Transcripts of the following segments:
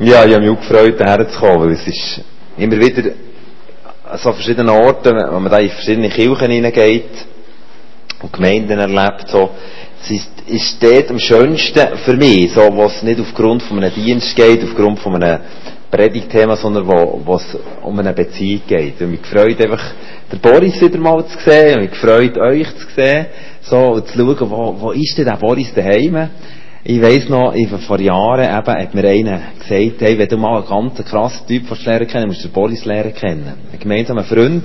Ja, ich habe mich auch gefreut, hierher zu kommen, weil es ist immer wieder so verschiedene Orte, wenn man da in verschiedene Kirchen hineingeht und Gemeinden erlebt, so, es ist, ist dort am schönsten für mich, so, wo es nicht aufgrund von einem Dienst geht, aufgrund von einem Predigtthema, sondern wo, es um eine Beziehung geht. Und mich gefreut einfach, den Boris wieder mal zu sehen, und mich gefreut, euch zu sehen, so, und zu schauen, wo, wo ist denn der Boris daheim? Ich weiss noch, vor Jahren eben, hat mir einer gesagt, hey, wenn du mal einen ganz krassen Typ lernen kennen, musst du den Boris lernen kennen. Ein gemeinsamer Freund,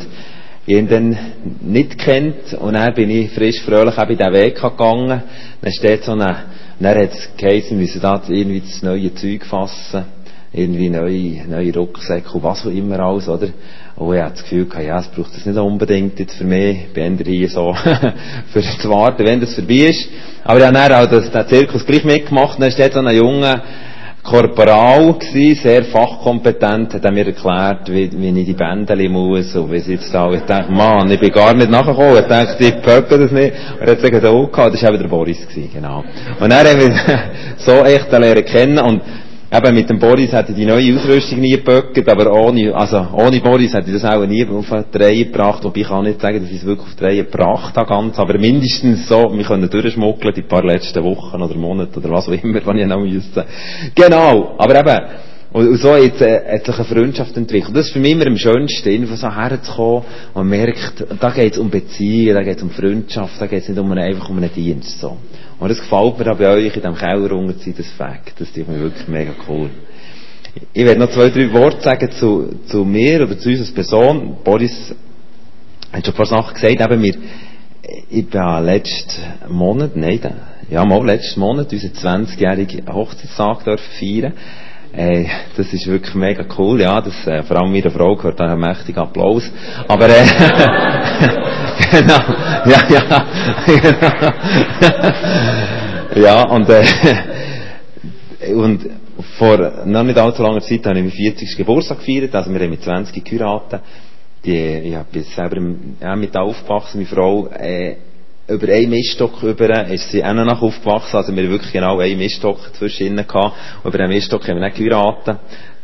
ich ihn dann nicht kennt, und dann bin ich frisch, fröhlich eben in diesen Weg gegangen, dann steht so eine, dann hat es geheißen, wir müssen da irgendwie das neue Zeug fassen, irgendwie neue, neue Rucksäcke und was auch immer alles, oder? Und ich hatte das Gefühl gehabt, ja, es braucht das nicht unbedingt jetzt für mich, ich bin hier so, für zu warten, wenn das vorbei ist. Aber ich habe dann auch das, den Zirkus gleich mitgemacht, und dann steht so ein junger Korporal gewesen, sehr fachkompetent, hat mir erklärt, wie, wie ich die Bändeli muss, und wie es jetzt da, ich dachte, Mann, ich bin gar nicht nachgekommen, ich dachte, ich pöcke das nicht, und er hat gesagt, oh, das war eben der Boris gewesen, genau. Und dann haben wir so echt lernen kennen, und Eben mit dem Boris hätte ich die neue Ausrüstung nie geböckert, aber ohne, also ohne Boris hätte ich das auch nie auf die Reihe gebracht, wobei ich kann nicht sagen, dass ich es wirklich auf die Reihe gebracht habe ganz, aber mindestens so, wir können durchschmuggeln die paar letzten Wochen oder Monate oder was auch immer, wenn ich noch müsste. Genau, aber eben, und so jetzt, äh, hat sich eine Freundschaft entwickelt. Das ist für mich immer am schönsten, irgendwo so herzukommen und man merkt, da geht es um Beziehungen, da geht es um Freundschaft, da geht es nicht um einen, einfach um einen Dienst, so. Und das gefällt mir auch bei euch in diesem Keller sein, das Fakt. Das ist mir wirklich mega cool. Ich werde noch zwei, drei Worte sagen zu, zu mir oder zu uns als Person. Boris hat schon ein paar Sachen gesagt. Eben wir, ich bin letzten Monat, nein, ja mal letzten Monat, unseren 20-jährigen Hochzeitstag feiern. Äh, das ist wirklich mega cool, ja, das, äh, vor allem meine Frau gehört da einen mächtigen Applaus. Aber, äh, genau, ja, ja, genau. ja, und, äh, und vor noch nicht allzu langer Zeit habe ich meinen 40. Geburtstag gefeiert, also wir haben mit 20 geheiratet. Die, ich bin selber ja, mit aufgewachsen, meine Frau, äh, über einen Miststock über ist sie auch noch aufgewachsen, also wir haben wirklich genau einen Miststock zwischen ihnen gehabt. Und über den Miststock haben wir nicht geheiratet.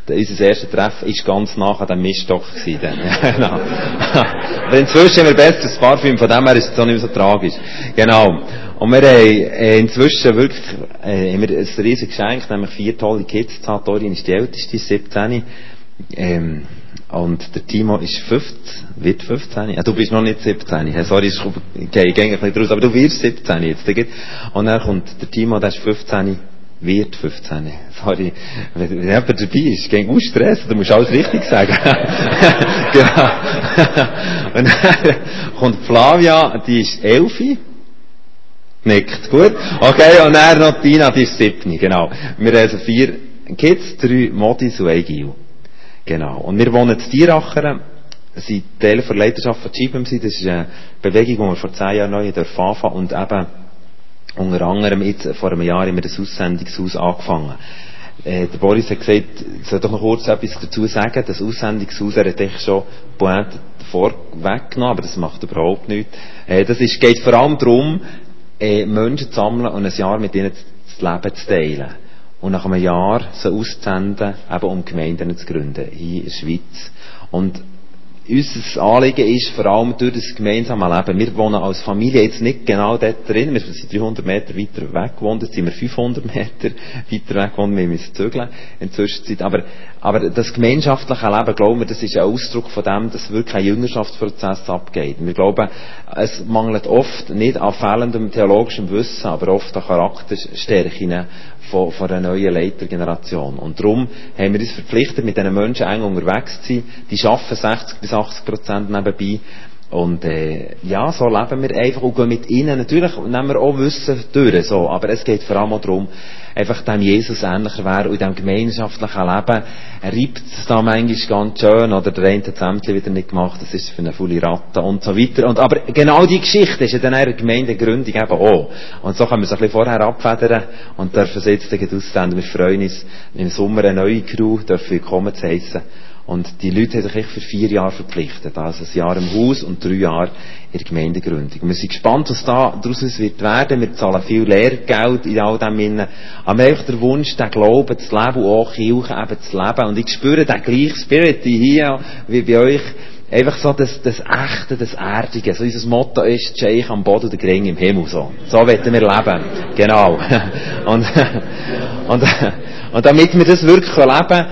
Unser erstes Treffen war ganz nach an dem Miststock. Genau. Aber inzwischen haben wir besseres Parfüm, von dem her ist es auch nicht mehr so tragisch. Genau. Und wir haben äh, inzwischen wirklich äh, haben wir ein riesiges Geschenk, nämlich vier tolle Kids. Dorin ist die älteste, 17. Ähm, und der Timo ist 15, wird 15. Ja, du bist noch nicht 17. Sorry, ich gehe ein bisschen draus, aber du wirst 17 jetzt. Und dann kommt der Timo, der ist 15, wird 15. Sorry, wenn, wenn jemand dabei ist, gegen aus Stress, du musst alles richtig sagen. genau. Und dann kommt Flavia, die ist 11. Nickt, gut. Okay, und dann noch Tina, die ist 7. Genau. Wir haben also vier Kids, drei Modis und ein Gil. Genau. Und wir wohnen in Tierachern, sind Teil der Leiterschaft von GBM. Das ist eine Bewegung, die wir vor zehn Jahren neu anfangen und eben unter anderem jetzt, vor einem Jahr, haben wir das Aussendungshaus angefangen. Äh, der Boris hat gesagt, ich soll doch noch kurz etwas dazu sagen. Das Aussendungshaus, er hat echt schon Pointe vorweggenommen, aber das macht überhaupt nichts. Äh, das ist, geht vor allem darum, äh, Menschen zu sammeln und ein Jahr mit ihnen das Leben zu teilen und nach einem Jahr so auszusenden, eben um Gemeinden zu gründen, hier in der Schweiz. Und unser Anliegen ist vor allem durch das gemeinsame Leben. Wir wohnen als Familie jetzt nicht genau dort drin. Wir sind 300 Meter weiter weg gewohnt. Jetzt sind wir 500 Meter weiter weg gewohnt. Wir müssen zügeln in Zwischenzeit. Aber, aber das gemeinschaftliche Leben, glauben wir, das ist ein Ausdruck von dem, dass wirklich ein Jüngerschaftsprozess abgeht. Wir glauben, es mangelt oft nicht an fehlendem theologischem Wissen, aber oft an Charakterstärken von, von einer neuen Leitergeneration. Und darum haben wir uns verpflichtet, mit diesen Menschen eng unterwegs zu sein. Die schaffen 60 bis 80 Prozent nebenbei. Und äh, ja, so leben wir einfach und gehen mit ihnen. Natürlich nehmen wir auch Wissen durch, so, aber es geht vor allem auch darum, einfach dem Jesus ähnlicher wäre und in diesem gemeinschaftlichen Leben reibt es da manchmal ganz schön oder der eine hat wieder nicht gemacht, das ist für eine volle Ratte und so weiter. Und, aber genau die Geschichte ist ja dann in der Gemeindegründung eben auch. Und so können wir es ein bisschen vorher abfedern und dürfen es jetzt aussenden. Wir freuen uns, im Sommer eine neue Crew dürfen willkommen zu heissen. Und die Leute haben sich echt für vier Jahre verpflichtet. Also ein Jahr im Haus und drei Jahre in der Gemeindegründung. Wir sind gespannt, was da daraus wird werden. Wir zahlen viel Lehrgeld in all dem Innen. Aber einfach den Wunsch, den Glauben zu leben und auch Kirche eben zu leben. Und ich spüre den gleichen Spirit hier, wie bei euch. Einfach so das, das Echte, das Erdige. So unser Motto ist, Scheich am Boden, der Gring im Himmel. So, so wollen wir leben. Genau. Und, und, und damit wir das wirklich leben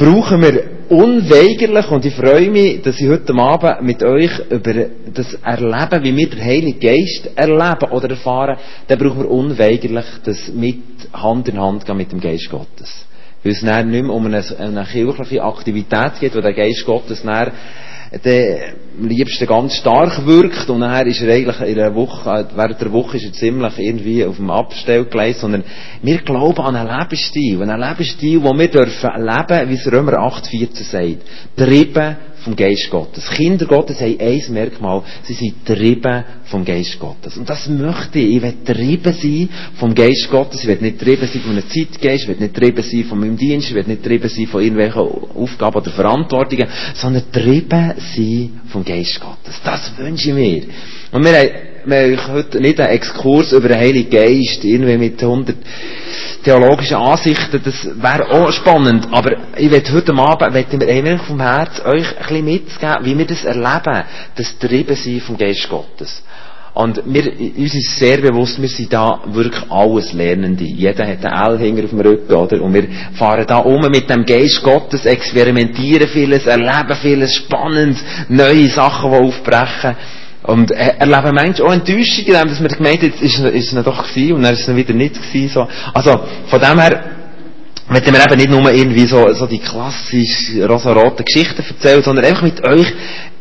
brauchen wir unweigerlich, und ich freue mich, dass ich heute Abend mit euch über das erleben, wie wir den Heiligen Geist erleben oder erfahren, dann brauchen wir unweigerlich das mit Hand in Hand gehen mit dem Geist Gottes. Weil es dann nicht mehr um eine, eine kirchliche Aktivität geht, wo der Geist Gottes dann am liebsten ganz stark wirkt und nachher ist er eigentlich in der Woche, während der Woche ist er ziemlich irgendwie auf dem Abstellgleis, sondern wir glauben an einen Lebensstil, an einen Lebensstil, wo wir dürfen leben, wie es Römer 8,14 sagt. Trieben vom Geist Gottes. Kinder Gottes haben ein Merkmal, sie sind trieben vom Geist Gottes. Und das möchte ich. Ich will trieben sein vom Geist Gottes. Ich will nicht trieben sein von einem Zeitgeist, ich will nicht trieben sein von meinem Dienst, ich will nicht trieben sein von irgendwelchen Aufgaben oder Verantwortungen, sondern trieben sein vom Geist Gottes. Das wünsche ich mir. Und wir haben, wir haben heute nicht einen Exkurs über den Heiligen Geist, irgendwie mit 100 theologischen Ansichten, das wäre auch spannend, aber ich will heute Abend, möchte mir einfach vom Herz euch ein bisschen mitzugeben, wie wir das erleben, das Treiben sein vom Geist Gottes. Und wir, uns ist sehr bewusst, wir sind da wirklich alles Lernende. Jeder hat einen L-Hänger auf dem Rücken, oder? Und wir fahren da um mit dem Geist Gottes, experimentieren vieles, erleben vieles, spannend, neue Sachen, die aufbrechen. Und äh, erleben manchmal auch Enttäuschung in dem, dass man gemeint hat, ist, ist es doch gewesen und dann ist es wieder nicht gewesen. So. Also, von dem her, möchten wir eben nicht nur irgendwie so, so die klassische rosa-rote Geschichten erzählen, sondern einfach mit euch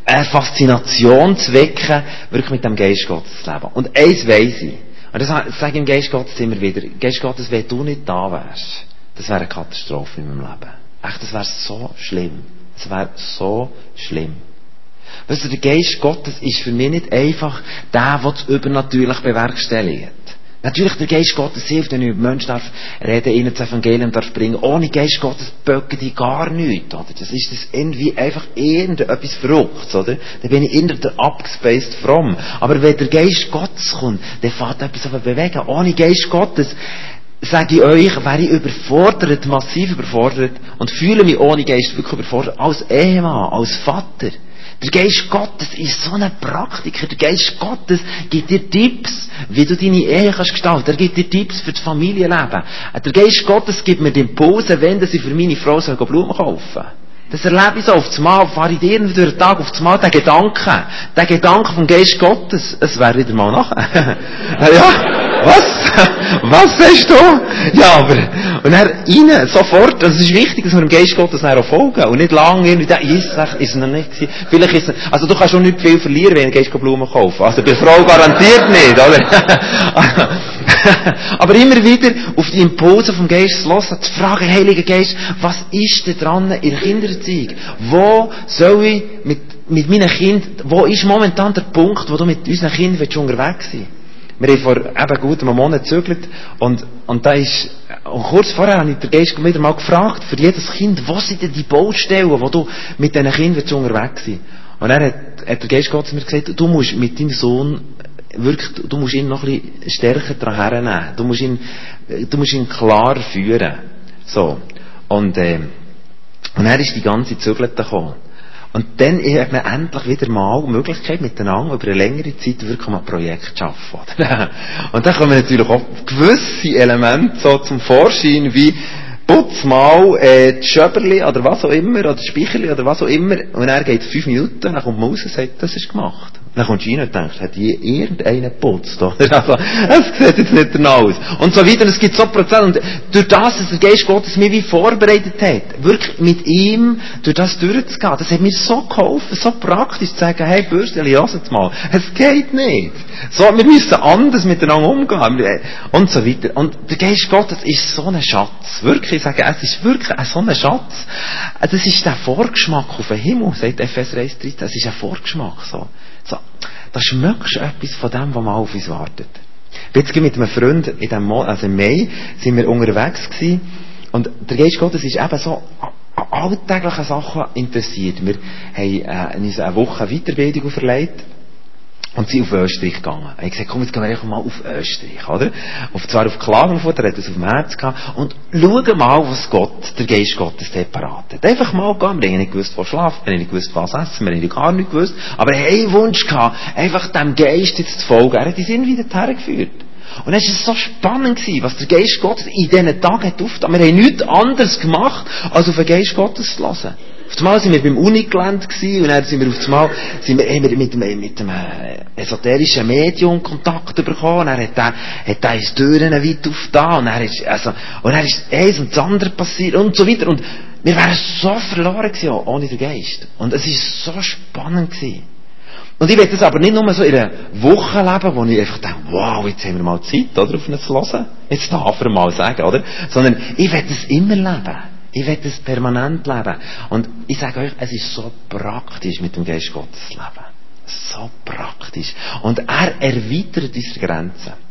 eine Faszination zu wecken, wirklich mit dem Geist Gottes zu leben. Und eins weiss ich, und das sage ich im Geist Gottes immer wieder, Geist Gottes, wenn du nicht da wärst, das wäre eine Katastrophe in meinem Leben. Echt, das wäre so schlimm. Das wäre so schlimm. Weißt du, der Geist Gottes ist für mich nicht einfach der, der das übernatürlich bewerkstelligt. Natürlich, der Geist Gottes hilft, wenn ich über Menschen darf reden, ihnen das Evangelium darf bringen. Ohne Geist Gottes böcken die gar nichts, oder? Das ist das irgendwie einfach irgendetwas Verrücktes, oder? Dann bin ich der abgespaced fromm. Aber wenn der Geist Gottes kommt, dann fährt etwas auf bewegen. Ohne Geist Gottes, sage ich euch, wäre ich überfordert, massiv überfordert und fühle mich ohne Geist wirklich überfordert, als Ehemann, als Vater. Der Geist Gottes ist so ein Praktiker. Der Geist Gottes gibt dir Tipps, wie du deine Ehe kannst gestalten. Er gibt dir Tipps für das Familienleben. Der Geist Gottes gibt mir den Impulse, wenn ich für meine Frau soll Blumen kaufen. Das erlebe ich so auf Mal, fahre ich dir durch den Tag auf Mal, der Gedanke, der Gedanke vom Geist Gottes, es wäre wieder mal nachher. ja. Was? Was sagst du? Ja, aber, und er rein, sofort, das ist wichtig, dass wir dem Geist Gottes auch folgen. Und nicht lange irgendwie, ist es, ist noch nicht gewesen. Vielleicht ist es, also du kannst schon nicht viel verlieren, wenn du Geist Blumen kaufen. Also bei Frau garantiert nicht, oder? aber immer wieder auf die Impulse vom Geist los, zu fragen, Heiliger Geist, was ist denn dran in der Kindererziehung? Wo soll ich mit, mit meinen Kindern, wo ist momentan der Punkt, wo du mit unseren Kindern unterwegs sein willst? Wir haben vor eben gut einem Monat gezögert und, und da ist, und kurz vorher habe ich den Geist wieder mal gefragt, für jedes Kind, wo sind denn die Baustellen, wo du mit diesen Kindern unterwegs sein Und dann hat, hat der Geist Gottes mir gesagt, du musst mit deinem Sohn wirklich, du musst ihn noch ein bisschen stärker dran hernehmen. Du musst ihn, du musst ihn klar führen. So. Und, äh, und er ist die ganze Zügelte gekommen. Und dann hat man endlich wieder mal die Möglichkeit, miteinander über eine längere Zeit wirklich mal ein Projekt zu schaffen. Und dann kommen natürlich auch gewisse Elemente so zum Vorschein, wie putz mal äh, die Schöberli oder was auch immer, oder die Speicherli oder was auch immer, und er geht fünf Minuten, dann kommt man raus und sagt, das ist gemacht. Dann kommst du rein und denkst, hat hier irgendeiner geputzt, oder? Also, es sieht jetzt nicht danach aus. Und so weiter, es gibt so Prozent. Und durch das, dass der Geist Gottes mich wie vorbereitet hat, wirklich mit ihm durch das durchzugehen, das hat mir so geholfen, so praktisch zu sagen, hey, Bürsteli, lass jetzt mal. Es geht nicht. So, wir müssen anders miteinander umgehen. Und so weiter. Und der Geist Gottes ist so ein Schatz. Wirklich, ich sage, es ist wirklich so ein Schatz. Das ist der Vorgeschmack auf den Himmel, sagt Epheser 1,13. Es ist ein Vorgeschmack, so. So, da schmeckst du etwas von dem, was mal auf uns wartet. Jetzt mit einem Freund in dem Mo also im Mai sind wir unterwegs gewesen und der Geist Gottes ist eben so alltäglichen Sachen interessiert. Wir haben äh, uns eine Woche Weiterbildung auferlegt und sind auf Österreich gegangen. Ich gesagt, komm, jetzt gehen wir einfach mal auf Österreich, oder? Auf, zwar auf Klagenfurt, er hat es auf dem Herz gehabt, und schauen mal, was Gott, der Geist Gottes separat hat. Einfach mal gehen, wir haben nicht gewusst, wo schlafen, wir haben nicht gewusst, was essen, wir haben gar nicht gewusst, aber er einen Wunsch gehabt, einfach dem Geist jetzt zu folgen. Er hat uns irgendwie dorthin geführt. Und dann war es so spannend, gewesen, was der Geist Gottes in diesen Tagen hat aufgetan. Wir haben nichts anderes gemacht, als auf den Geist Gottes zu hören. Auf einmal sind wir beim Unigelände gewesen, und dann sind wir auf einmal, sind wir, haben wir mit dem, mit dem äh, esoterischen Medium Kontakt bekommen, und dann hat er, hat er uns Türen weit aufgetan, und dann ist, also, und dann ist eins und das andere passiert, und so weiter, und wir wären so verloren gewesen, ohne den Geist. Und es ist so spannend gewesen. Und ich will das aber nicht nur so in einer Woche leben, wo ich einfach denke, wow, jetzt haben wir mal Zeit, oder, auf ihn zu hören. Jetzt darf er mal sagen, oder? Sondern ich will das immer leben. Ich will das permanent leben. Und ich sage euch, es ist so praktisch, mit dem Geist Gottes zu leben. So praktisch. Und er erweitert unsere Grenzen.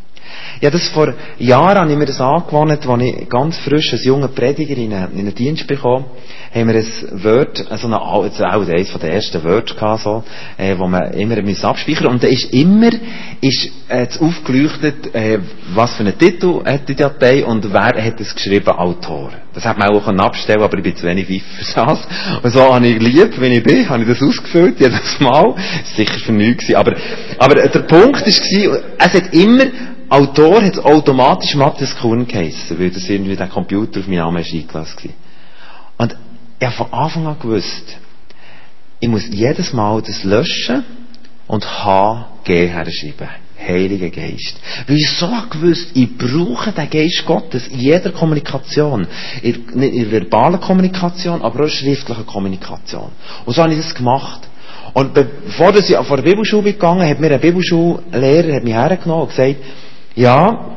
Ja, das vor Jahren habe ich mir das angewandt, als ich ganz frisch als junger Prediger in einen, in einen Dienst bekam, haben wir ein Word, so eine, also auch eines den ersten Wörter gehabt, so, äh, wo man immer abspeichern Und da ist immer, ist, äh, aufgeleuchtet, äh, was für einen Titel hat die Datei und wer hat es geschrieben, Autor. Das hat man auch abstellen aber ich bin zu wenig wiff für das. Und so habe ich lieb, wenn ich bin, habe ich das ausgefüllt, jedes Mal. Sicher für nichts aber, aber der Punkt war, es hat immer Autor hat automatisch Matthias Kuhn geheissen, weil das irgendwie der Computer auf meinen Namen eingelassen war. Und ich habe von Anfang an gewusst, ich muss jedes Mal das löschen und HG herschreiben. Heiliger Geist. Weil ich so gewusst, ich brauche den Geist Gottes in jeder Kommunikation. In, in verbalen Kommunikation, aber auch in schriftlicher Kommunikation. Und so habe ich das gemacht. Und bevor ich vor der Bibelschule gegangen hat mir ein Bibelschullehrer hat mich hergenommen und gesagt, ja,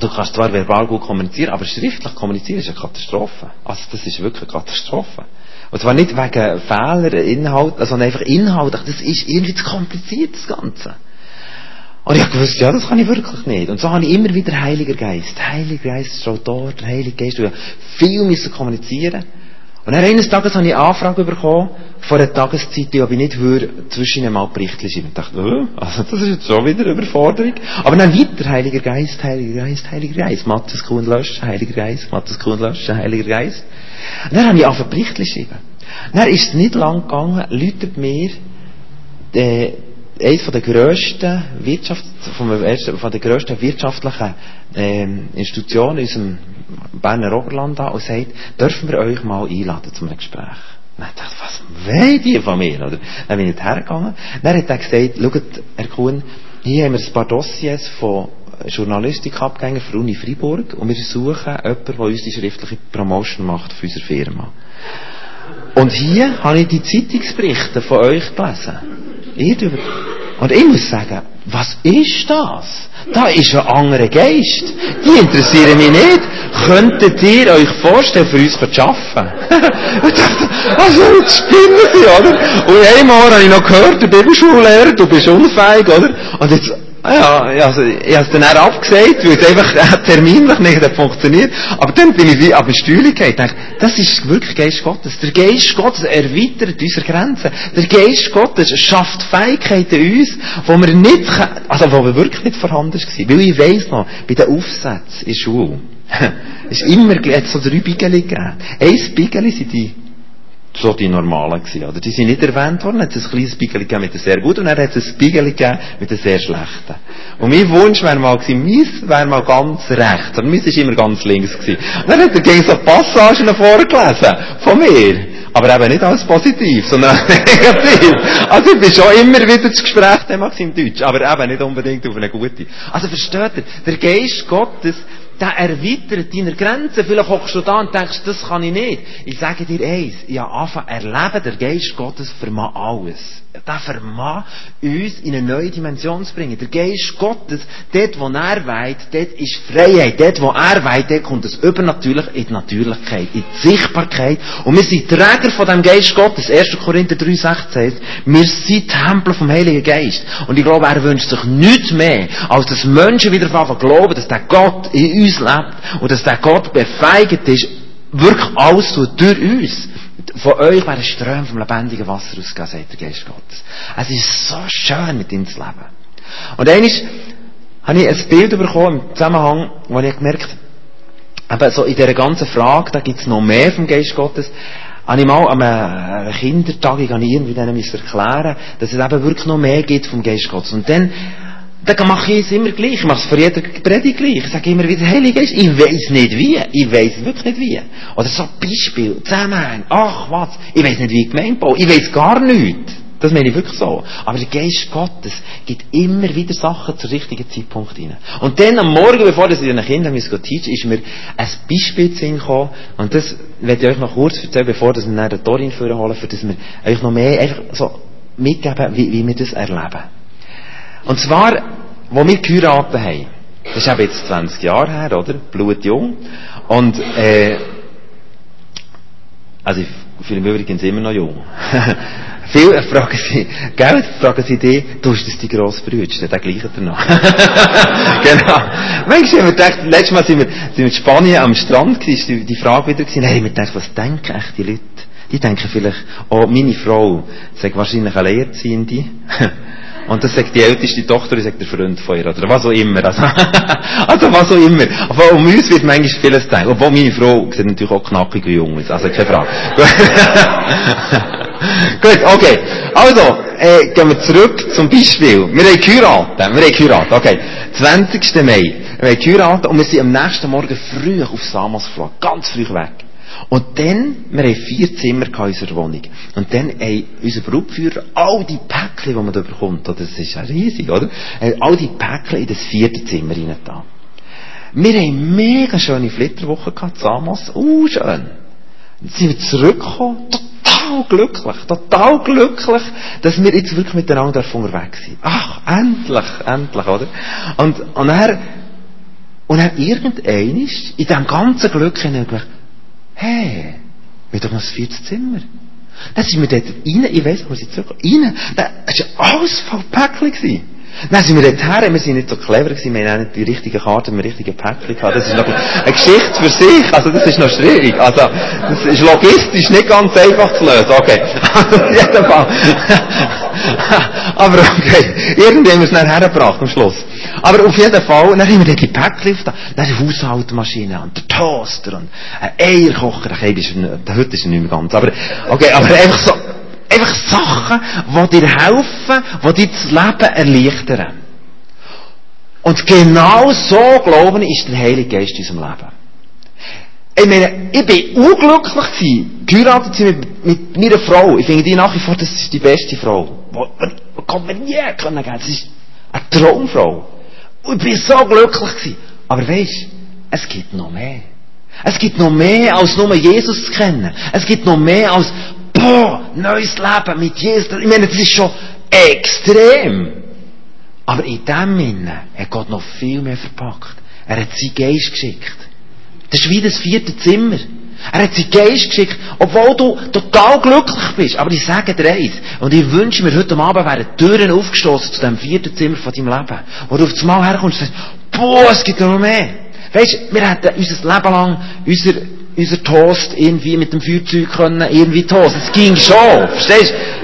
du kannst zwar verbal gut kommunizieren, aber schriftlich kommunizieren ist eine Katastrophe. Also das ist wirklich eine Katastrophe. Und zwar nicht wegen Fehler, Inhalt, sondern einfach inhaltlich. Das ist irgendwie zu kompliziert, das Ganze. Und ich gewusst, ja, das kann ich wirklich nicht. Und so habe ich immer wieder Heiliger Geist. Heiliger Geist ist auch dort, Heiliger Geist. Wir viel müssen kommunizieren. Und dann eines Tages habe ich eine Anfrage bekommen, vor einer Tageszeit, ob ich nicht würde, zwischen ihnen mal Berichte schreiben. Ich dachte, oh, also das ist jetzt schon wieder eine Überforderung. Aber dann weiter, Heiliger Geist, Heiliger Geist, Heiliger Geist, Matthias Kuhn löschen, Heiliger Geist, Matthias Kuhn löschen, Heiliger Geist. Und dann habe ich angefangen Berichte schreiben. Dann ist es nicht lang gegangen, läutet mir, der, eines von der grössten Wirtschaft, von der grössten wirtschaftlichen ähm, Institutionen in unserem Berner Oberland an und sagt, dürfen wir euch mal einladen zum Gespräch? Dann dachte was wollen die von mir? Oder? Dann bin ich hergegangen. Dann hat er gesagt, schaut, Herr Kuhn, hier haben wir ein paar Dossiers von Journalistikabgängern für Uni Freiburg und wir suchen jemanden, der uns die schriftliche Promotion macht für unsere Firma. Und hier habe ich die Zeitungsberichte von euch gelesen. Ihr und ich muss sagen, was ist das? Da ist ein anderer Geist. Die interessieren mich nicht. Könntet ihr euch vorstellen, für uns zu arbeiten? also, jetzt spinnen sie, oder? Und einmal habe ich noch gehört, der Bibelschullehrer, du bist unfähig, oder? Und jetzt, Ah ja, also, ich habe es dann auch abgesagt, weil es einfach terminlich nicht funktioniert. Aber dann bin ich ab der Stühle gegangen dachte, das ist wirklich Geist Gottes. Der Geist Gottes erweitert unsere Grenzen. Der Geist Gottes schafft Fähigkeiten in uns, wo wir nicht, also wo wir wirklich nicht vorhanden waren. Weil ich weiss noch, bei den Aufsätzen in Schule, ist immer, hat so drei Biegeli gegeben. Eins Biegeli sind die so die normalen gewesen, oder? Die sind nicht erwähnt worden, es hat ein kleines Spiegel gegeben mit einem sehr guten und dann hat es ein Spiegel gegeben mit einem sehr schlechten. Und mein Wunsch wäre mal gewesen, meins wäre mal ganz rechts, aber meins ist immer ganz links gewesen. Und dann hat er gegen so Passagen vorgelesen, von mir. Aber eben nicht als positiv, sondern negativ. Also ich bin schon immer wieder das Gespräch im Deutsch, aber eben nicht unbedingt auf eine gute. Also versteht ihr, der Geist Gottes, der erweitert deine Grenzen. Vielleicht hockst du da und denkst, das kann ich nicht. Ich sage dir eins, ich habe angefangen, erleben, der Geist Gottes vermag alles der vermag uns in eine neue Dimension zu bringen. Der Geist Gottes, dort wo er weiht, dort ist Freiheit. Dort wo er weiht, dort kommt das Übernatürliche in die Natürlichkeit, in die Sichtbarkeit. Und wir sind Träger von dem Geist Gottes. 1. Korinther 3,16 heißt, wir sind Tempel vom Heiligen Geist. Und ich glaube, er wünscht sich nichts mehr, als dass Menschen wieder glauben, dass der Gott in uns lebt und dass der Gott befeigt ist, wirklich alles durch uns. Von euch werden Ströme vom lebendigen Wasser ausgehen, sagt der Geist Gottes. Es ist so schön, mit ihm zu leben. Und eines habe ich ein Bild bekommen im Zusammenhang, wo ich gemerkt aber so in dieser ganzen Frage, da gibt es noch mehr vom Geist Gottes, habe ich mal an einer Kindertagung irgendwie denen erklären dass es eben wirklich noch mehr gibt vom Geist Gottes. Und dann, dann mache ich es immer gleich. Ich mache es vor jeder Predigt gleich. Ich sage immer wieder, Heilige Geist, ich weiß nicht wie. Ich weiß wirklich nicht wie. Oder so Beispiel, Zusammenhang, ach was, ich weiß nicht wie gemeint baue. Ich weiß gar nichts. Das meine ich wirklich so. Aber der Geist Gottes gibt immer wieder Sachen zum richtigen Zeitpunkt rein. Und dann am Morgen, bevor ich den Kindern teachen ist mir ein Beispiel zu gekommen. Und das werde ich euch noch kurz erzählen, bevor wir dann den Torin holen, für das wir euch noch mehr einfach so mitgeben, wie, wie wir das erleben. Und zwar, wo wir geheiratet haben. Das ist eben jetzt 20 Jahre her, oder? Blutjung. Und, äh, also ich fühle mich übrigens immer noch jung. Viele fragen sie, gell, fragen sie dich, du hast das die grosse Brüder, der gleiche er noch. genau. Manchmal haben wir gedacht, letztes Mal sind wir, sind wir in Spanien am Strand gewesen, die, die Frage wieder gewesen, hey, wir gedacht, was denken echt die Leute? Die denken vielleicht, oh, meine Frau, sagt wahrscheinlich eine Lehrziehende. Und das sagt die älteste Tochter, die sagt der Freund von ihr, oder was auch immer. Also, also was auch immer. Aber um uns wird manchmal vieles denken. Obwohl meine Frau sieht natürlich auch knackig und jung aus. Also keine Frage. Gut, okay. Also, äh, gehen wir zurück zum Beispiel. Wir haben geheiratet. Wir haben geheiratet. Okay. 20. Mai. Wir haben geheiratet und wir sind am nächsten Morgen früh auf Samos geflogen. Ganz früh weg. Und dann, wir haben vier Zimmer in unserer Wohnung. Und dann haben unser Brutführer all die Päckchen, die man da bekommt, oder? das ist ja riesig, oder? All die Päckchen in das vierte Zimmer rein da. Wir haben mega schöne Flitterwoche gehabt, Samos. Uh, schön. Dann sind wir zurückgekommen, total glücklich, total glücklich, dass wir jetzt wirklich miteinander unterwegs sind. Ach, endlich, endlich, oder? Und, und er, und er irgendein in diesem ganzen Glück, in hey, wir haben doch noch das vierte Zimmer. Dann sind wir dort rein, ich weiss, wo sie zurück, rein. Das war alles voll Päckchen. Dann sind wir dort her, wir sind nicht so clever gewesen, wir haben nicht die richtige Karte, wir richtige Päckchen gehabt. Das ist noch eine Geschichte für sich, also das ist noch schwierig. Also, das ist logistisch nicht ganz einfach zu lösen, okay. Auf jeden Fall. Aber okay, irgendwie haben wir es dann hergebracht am Schluss. Aber auf jeden Fall, dann haben wir die Päckchen auf da, dann die Haushaltmaschine und der Toaster und ein Eierkocher, okay, heute ist er nicht mehr ganz, aber, okay, aber einfach so, einfach Sachen, die dir helfen, die dir das Leben erleichtern. Und genau so, glaube ich, ist der Heilige Geist in unserem Leben. Ich meine, ich bin unglücklich gewesen, geheiratet zu mit, mit meiner Frau. Ich finde die nach wie vor, das ist die beste Frau. Wo kommt man nie können geben? Das ist eine Traumfrau. Und ich bin so glücklich gewesen. Aber weisst, es gibt noch mehr. Es gibt noch mehr, als nur Jesus zu kennen. Es gibt noch mehr, als, boah, neues Leben mit Jesus. Ich meine, das ist schon extrem. Aber in dem Sinne hat Gott noch viel mehr verpackt. Er hat seinen Geist geschickt. Das ist wie das vierte Zimmer. Er hat seinen Geist geschickt, obwohl du total glücklich bist. Aber ich sage dir eins, und ich wünsche mir, heute Abend wären Türen aufgestoßen zu dem vierten Zimmer von deinem Leben. Wo du auf das Mal herkommst und sagst, boah, es gibt noch mehr. Du, wir hätten unser Leben lang unser, unser Toast irgendwie mit dem Feuerzeug können, irgendwie toast. Es ging schon, verstehst du?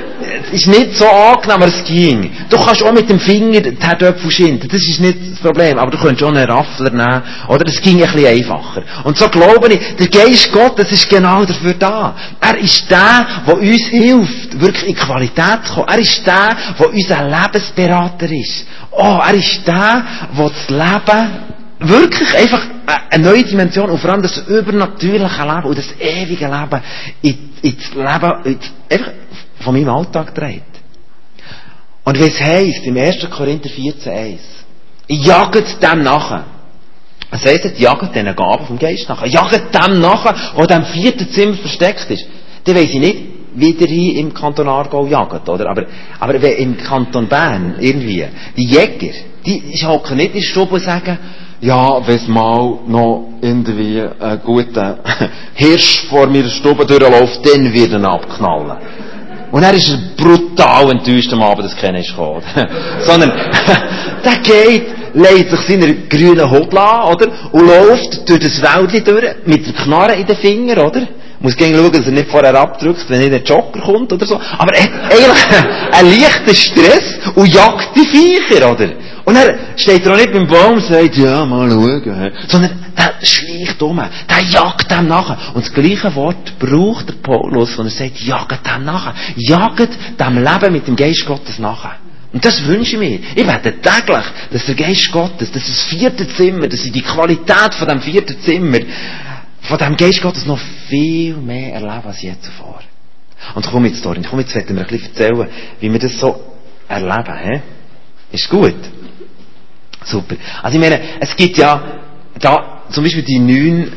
es ist nicht so angenehm, aber es ging. Du kannst auch mit dem Finger den Herdöpfel schinden, das ist nicht das Problem, aber du könntest auch einen Raffler nehmen, oder? Das ging ein bisschen einfacher. Und so glaube ich, der Geist Gottes ist genau dafür da. Er ist der, der uns hilft, wirklich in Qualität zu kommen. Er ist der, der unser Lebensberater ist. Oh, er ist der, der das Leben wirklich einfach eine neue Dimension und vor allem das übernatürliche Leben und das ewige Leben ins Leben, in, einfach von meinem Alltag dreht. Und wie es heisst, im 1. Korinther 14,1, jaget dem nachher. Es heisst, jaget diesen Gaben vom Geist nachher. Jaget dem nachher, der dem vierten Zimmer versteckt ist. Dann weiss ich nicht, wie der hier im Kanton Aargau jagt, oder? Aber, aber wenn im Kanton Bern irgendwie, die Jäger, die hocken nicht in der Stube sagen, ja, wenn mal noch irgendwie einen guten Hirsch vor mir Stube durchläuft, dann wird er abknallen. Und er ist brutal enttäuscht am Abend, dass keiner ist gekommen. Sondern, der geht, legt sich seiner grünen Hut an, oder? Und läuft durch das Wäldchen durch, mit der Knarre in den Finger, oder? Muss gegen schauen, dass er nicht vorher abdrückt, wenn nicht ein Jogger kommt oder so. Aber er hat eigentlich einen leichten Stress und jagt die Viecher, oder? Und er steht er auch nicht beim Baum und sagt, ja, mal schauen, sondern er schleicht um, der jagt dem nachher. Und das gleiche Wort braucht der Paulus, wenn er sagt, jagt dem nachher. Jagt dem Leben mit dem Geist Gottes nachher. Und das wünsche ich mir. Ich werde täglich, dass der Geist Gottes, dass das vierte Zimmer, dass ich die Qualität von dem vierten Zimmer, von dem Geist Gottes noch viel mehr erlebe als jetzt zuvor. Und komm jetzt, Dorin, komm jetzt, werden wir ein bisschen erzählen, wie wir das so erleben, he? Ist gut? Super. Also ich meine, es gibt ja da zum Beispiel die neun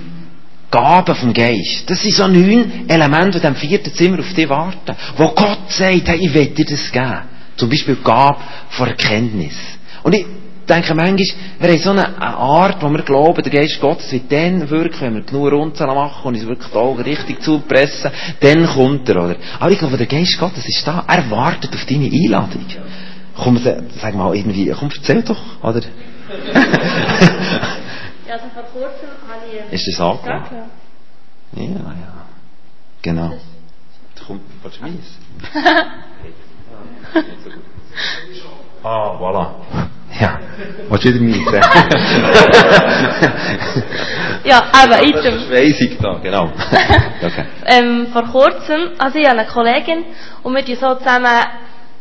Gaben vom Geist. Das sind so neun Elemente, die im vierten Zimmer auf dich warten. Wo Gott sagt, hey, ich will dir das geben. Zum Beispiel Gabe von Erkenntnis. Und ich denke manchmal, wir haben so eine Art, wo wir glauben, der Geist Gottes wird dann wirken, wenn wir genug Runzeln machen und uns wirklich die Augen richtig zupressen, dann kommt er, oder? Aber ich glaube, der Geist Gottes ist da. Er wartet auf deine Einladung. Komm, sag mal irgendwie, komm, erzähl doch, oder? ja, also vor kurzem habe ich... Ist das angekommen? Ja, ja. Genau. Komm, willst du meins? ah, voilà. Ja, willst du wieder meins? ja, aber item. Das ist weisig da, genau. okay. ähm, vor kurzem, also ich habe eine Kollegin und wir die so zusammen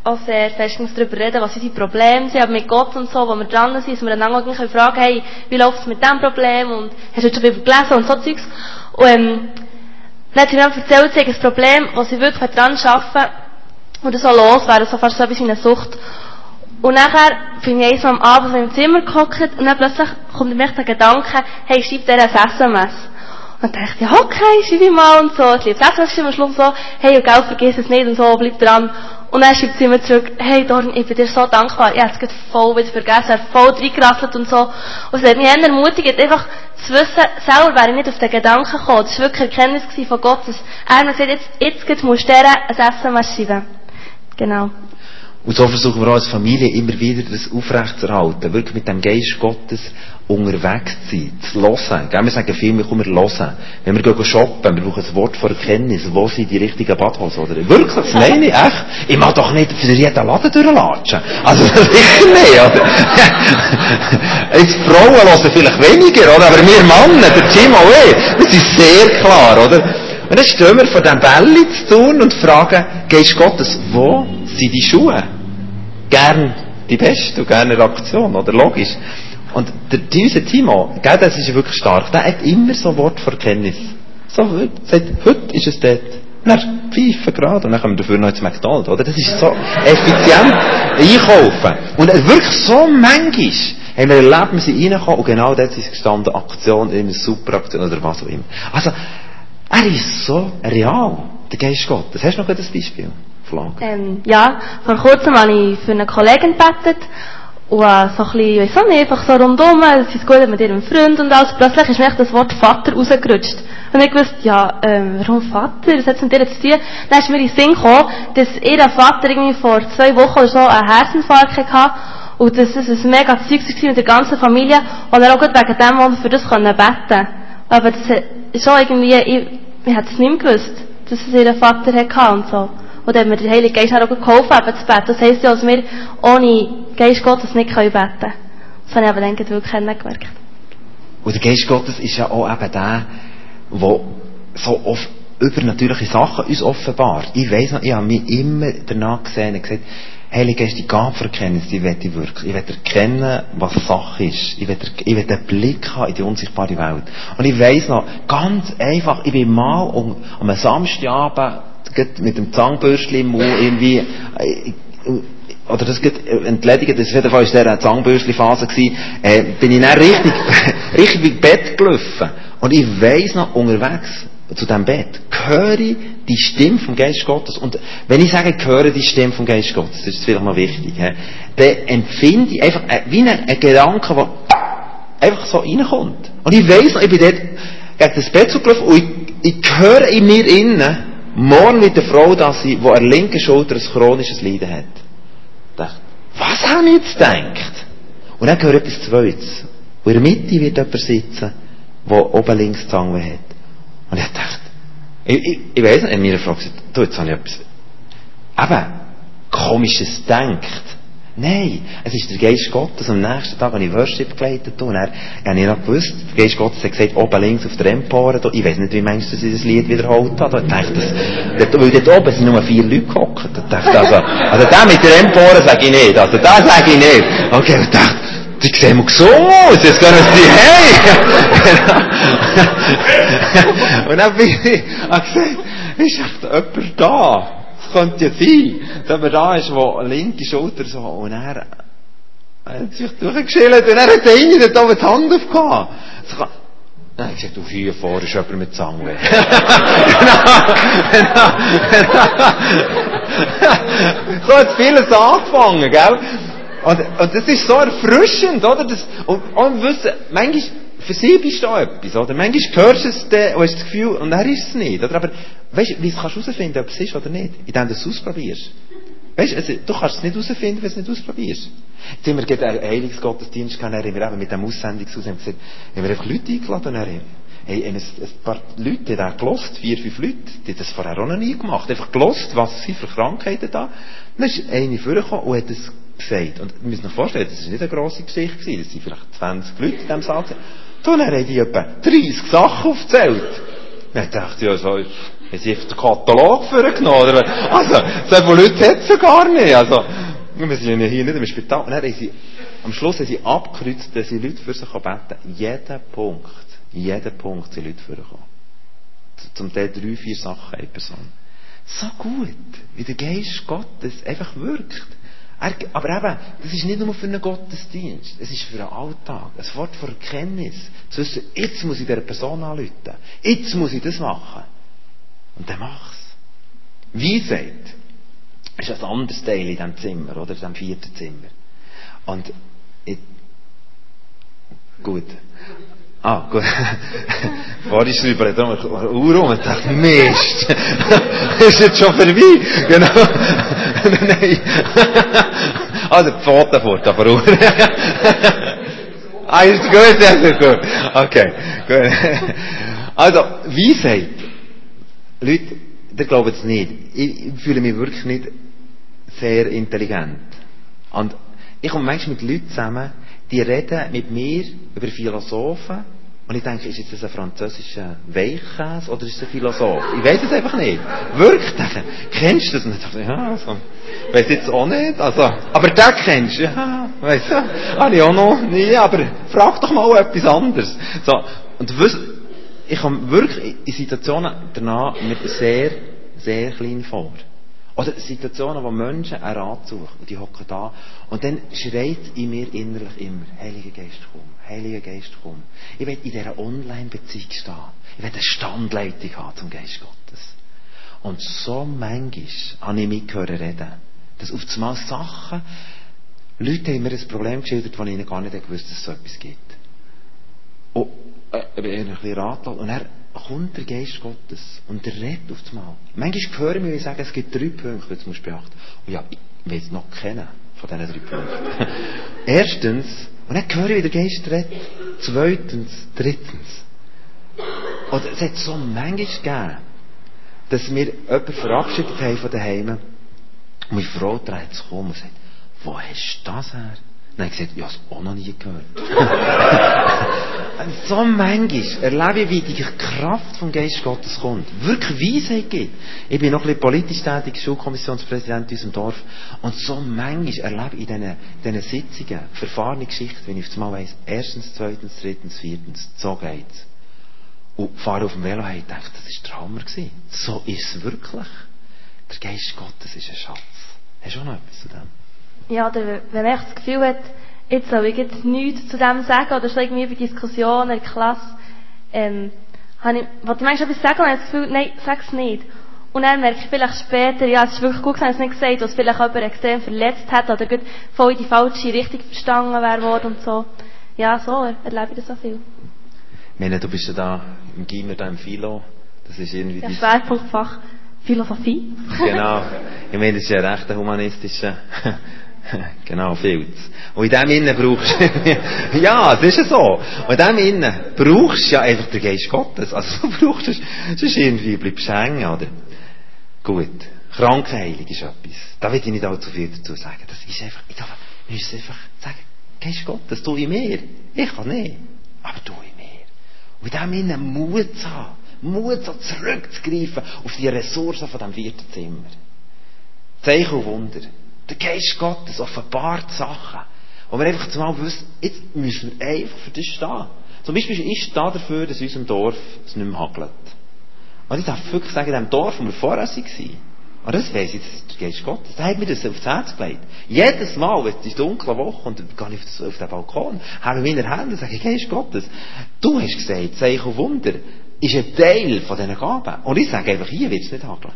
auch sehr fest darüber reden, was unsere Probleme sind, aber mit Gott und so, wo wir dran sind, dass wir einander können fragen, hey, wie läuft es mit diesem Problem und hast du schon Bibel gelesen und so Zeugs. Und ähm, dann hat sie mir erzählt, sie ein Problem, wo sie wirklich dran arbeiten und das so loswerden, so fast so ein bisschen eine Sucht. Und nachher bin ich einmal am Abend so im Zimmer gehockt und dann plötzlich kommt mir der Gedanke, hey, schreib dir ein SMS. Und dann dachte ich, ja, okay, schreibe ich mal und so. Ich liebe SMS am Schluss so, hey, und Geld vergiss es nicht und so, bleib dran. Und dann schreibt sie mir zurück, hey Dorn, ich bin dir so dankbar. Ich habe es voll wieder vergessen, er voll reingerasselt und so. Und es hat mich ermutigt, einfach zu wissen, selber wäre ich nicht auf den Gedanken gekommen. Das war wirklich Erkenntnis von Gott, dass er mir sagt, jetzt, jetzt musst du dir ein SMS schreiben. Genau. Und so versuchen wir auch als Familie immer wieder das aufrechtzuerhalten, wirklich mit dem Geist Gottes unterwegs zu sein, zu hören. Wir sagen viel, wir kommen hören. Wenn wir gehen shoppen, wir brauchen ein Wort von Erkenntnis, wo sind die richtigen Badhosen, oder? Wirklich, das meine ich, echt. Ich mag doch nicht für jeden Laden durchlatschen. Also, sicher nicht, oder? Jetzt Frauen hören vielleicht weniger, oder? Aber wir Männer, der Jim auch eh, das ist sehr klar, oder? Und dann stehen wir vor dem Bälli zu tun und fragen, Geist Gottes, wo sind die Schuhe? Gern die beste und gerne Reaktion, oder? Logisch. Und der, unser Timo, gell, das ist wirklich stark, der hat immer so Wort vor Kenntnis. So, sagt, heute ist es dort. Dann pfeifen gerade und dann kommen wir dafür noch ins McDonald's, oder? Das ist so effizient einkaufen. Und wirklich so manchmal haben wir erlebt, wir sind reingekommen und genau dort ist gestanden, Aktion, eine super Aktion oder was auch immer. Also, er ist so real, der Geist Gottes. Hast du noch ein Beispiel? Ähm, ja, vor kurzem habe ich für eine Kollegin gebetet und äh, so ein bisschen, ich weiß nicht, einfach so rundum, es ist gut mit ihrem Freund und alles. Plötzlich ist mir das Wort Vater rausgerutscht. Und ich wusste, ja, ähm, warum Vater? Was hat es mit ihr zu tun? Dann ist mir in den Sinn gekommen, dass ihr Vater irgendwie vor zwei Wochen oder so einen Herzinfarkt hatte und dass es ein mega Zeug war mit der ganzen Familie und er auch gut wegen dem Mann für das können beten Aber das ist schon irgendwie, ich, ich hätte es nicht mehr gewusst, dass es ihren Vater hatte und so. Und hat mir der Heilige Geist auch geholfen, eben zu beten. Das heisst ja, dass wir ohne Geist Gottes nicht beten können. Das habe ich aber dann wirklich gemerkt. Und der Geist Gottes ist ja auch eben der, der so oft übernatürliche Sachen uns offenbart. Ich weiss noch, ich habe mich immer danach gesehen und gesagt, Heilige Geist, die Gabe Erkenntnis, die will ich wirklich. Ich will erkennen, was Sache ist. Ich will, ich will einen Blick haben in die unsichtbare Welt. Und ich weiss noch, ganz einfach, ich bin mal um, um einen Samstagabend mit dem Zahnbürstchen im Mund irgendwie, äh, oder das geht entledigt, das war jedenfalls in dieser Zahnbürstchen-Phase, äh, bin ich dann richtig, richtig ins Bett gelaufen. Und ich weiss noch, unterwegs zu diesem Bett, höre ich die Stimme vom Geist Gottes. Und wenn ich sage, ich höre die Stimme vom Geist Gottes, das ist vielleicht mal wichtig, he, dann empfinde ich einfach äh, wie einen, einen Gedanke, der einfach so reinkommt. Und ich weiss noch, ich bin dort gegen das Bett zugelaufen und ich, ich höre in mir innen, morgen mit der Frau, dass sie, wo an linken Schulter ein chronisches Leiden hat. Ich dachte, was habe ich jetzt gedacht? Und dann gehört etwas Zweites. Und in der Mitte wird jemand sitzen, der oben links die Zange hat. Und ich dachte, ich, ich, ich weiss nicht, in meiner Frau gesagt, du, jetzt habe ich etwas, eben, komisches denkt. Nein, es ist der Geist Gottes. Am nächsten Tag habe ich Worship geleitet und dann habe ich noch gewusst, der Geist Gottes hat gesagt, oben links auf der Empore, ich weiß nicht, wie meinst du, dass ich das Lied wiederholt habe. Ich dachte, das, weil dort oben sind nur vier Leute gehockt. Ich dachte, also, also der mit der Empore sage ich nicht, also da sage ich nicht. Okay, ich dachte, die sehen mal so aus, jetzt gehen sie hey! und dann bin ich, habe gesagt, ist echt jemand da? Könnte ja sein, dass jemand da ist, der linke Schulter so, und er, hat sich durchgeschillt, und er hat der eine dort oben die Hand aufgehauen. So, Nein, ich gesagt, auf hier vorne ist jemand mit Zange. so hat vieles angefangen, gell? Und, und das ist so erfrischend, oder? Das, und, und wissen, manchmal versiebst du etwas, oder? Manchmal hörst du es dann und hast das Gefühl, und er ist es nicht, oder? Aber, weißt du, wie kannst du herausfinden, ob es ist oder nicht? Indem du es ausprobierst. Weißt du, also, du kannst es nicht herausfinden, wenn du es nicht ausprobierst. Jetzt haben wir einen Heilungsgottesdienst gehabt, haben wir eben mit dem Aussendungshaus haben gesagt, haben wir einfach Leute eingeladen, haben, hey, ein, ein paar Leute, haben gelost, vier, fünf Leute, die haben das vorher auch noch nie gemacht, einfach gelost, was sie für Krankheiten da. Dann ist eine vorgekommen und hat das gesagt. Und wir müssen uns vorstellen, das war nicht eine grosse Geschichte das sind vielleicht 20 Leute in diesem Saal Und dann haben die etwa 30 Sachen aufgezählt. Dann dachte ich, ja, so, haben sie den Katalog vorgenommen? Also, so viele Leute hat es gar nicht, also. Wir sind ja hier nicht im Spital. Und dann haben sie, am Schluss haben sie abgekreuzt, dass sie Leute für sich beten Jeden Punkt, jeden Punkt sind Leute vorgekommen. Zum Teil drei, vier Sachen eine Person. So gut, wie der Geist Gottes einfach wirkt. Er, aber eben, das ist nicht nur für einen Gottesdienst, es ist für einen Alltag. Ein Wort von Erkenntnis. Zu wissen, jetzt muss ich dieser Person anrufen. Jetzt muss ich das machen. Und dann mach's. Weisheit ist ein anderes Teil in diesem Zimmer, oder? In diesem vierten Zimmer. Und, ich, gut. Ah, gut. Vorhin haben wir Uhr rum und dachte, Mist. ist jetzt schon vorbei? Genau. Nein. Also, die Pfoten fort, aber Uhr. ah, ist gut, ja, gut. Okay, gut. Also, Weisheit. Leute, ihr glaubt es nicht. Ich fühle mich wirklich nicht sehr intelligent. Und ich komme manchmal mit Leuten zusammen, die reden mit mir über Philosophen. Und ich denke, ist jetzt das ein französischer Weichkäse oder ist es ein Philosoph? Ich weiß es einfach nicht. Wirklich? Kennst du das? Dachte, ja, also, weiß jetzt auch nicht. Also, aber den kennst du? Ja, weiss du. Habe ich auch noch nie, aber frag doch mal etwas anderes. So, und weißt, ich komme wirklich in Situationen danach mir sehr, sehr klein vor. Oder Situationen, wo Menschen einen Rat suchen und die hocken da und dann schreit in mir innerlich immer, Heiliger Geist, komm, Heiliger Geist, komm. Ich will in dieser Online-Beziehung stehen. Ich will eine Standleitung haben zum Geist Gottes. Und so manchmal habe ich mitgehört reden, dass auf einmal Sachen, Leute haben mir ein Problem geschildert, von ihnen gar nicht gewusst, dass es so etwas gibt. Und, äh, ich bin ein bisschen ratlos. Und er kommt der Geist Gottes und der redet auf das Mal. Manchmal hören wir sagen, es gibt drei Punkte, die du musst beachten Und ja, ich will es noch kennen von diesen drei Punkten. Erstens, und dann höre ich, wie der Geist redet. Zweitens, drittens. Oder es hat so manchmal gegeben, dass wir jemanden verabschiedet haben von daheim und meine Frau dreht sich um und sagt, wo hast du das her? Dann habe ich gesagt, ich habe es auch noch nie gehört. so manchmal erlebe ich, wie die Kraft vom Geist Gottes kommt. Wirklich Weisheit gibt. Ich bin noch ein bisschen politisch tätig, Schulkommissionspräsident in unserem Dorf. Und so manchmal erlebe ich in diesen, Sitzungen verfahrene Geschichten, wenn ich auf einmal weiss, erstens, zweitens, drittens, viertens, so geht's. Und fahre auf dem Velo und denke, das ist Trauma gewesen. So ist es wirklich. Der Geist Gottes ist ein Schatz. Hast du auch noch etwas zu dem? Ja, oder wenn man echt das Gefühl hat, jetzt soll ich jetzt nichts zu dem sagen, oder so irgendwie bei Diskussionen in der Klasse, ähm, habe ich, wollte ich manchmal etwas sagen und habe das Gefühl, nein, sag's nicht. Und dann merke ich vielleicht später, ja, es ist wirklich gut gewesen, es nicht gesagt, was vielleicht jemand extrem verletzt hat, oder gut voll in die falsche Richtung verstanden wäre worden und so. Ja, so erlebe ich das auch viel. Ich meine, du bist ja da im Gimmer, da im Philo, das ist irgendwie... Ja, Schwerpunktfach Philosophie. genau. Ich meine, das ist ja recht ein humanistischer genau, Filz. Und in dem Innen brauchst ja, es ist ja so. Und in dem Innen brauchst du ja einfach den Geist Gottes. Also du brauchst es, sonst irgendwie bleibst du hängen, oder? Gut. Krankenheilung ist etwas. Da will ich nicht allzu viel dazu sagen. Das ist einfach, ich darf, wir müssen einfach sagen, Geist Gottes, du in mir. Ich kann nicht. Aber du in mir. Und in dem Innen Mut zu haben. Mut so zurückzugreifen auf die Ressourcen von diesem vierten Zimmer. Zeichen und Wunder. Der Geist Gottes offenbart Sachen. Und wir einfach zumal wissen, jetzt müssen wir einfach für das stehen. Zum Beispiel, ich stehe dafür, dass in unserem Dorf es nicht mehr hagelt. Und ich darf wirklich sagen, in dem Dorf, wo wir vorher waren, und das weiss ich, das ist Geist Gottes. Der hat mir das aufs Herz gelegt. Jedes Mal, wenn es die dunkle Woche und dann gehe ich auf den Balkon, habe meine Hände und sage, Geist Gottes, du hast gesagt, Zeichen Wunder ist ein Teil von diesen Gaben. Und ich sage einfach, hier wird es nicht hageln.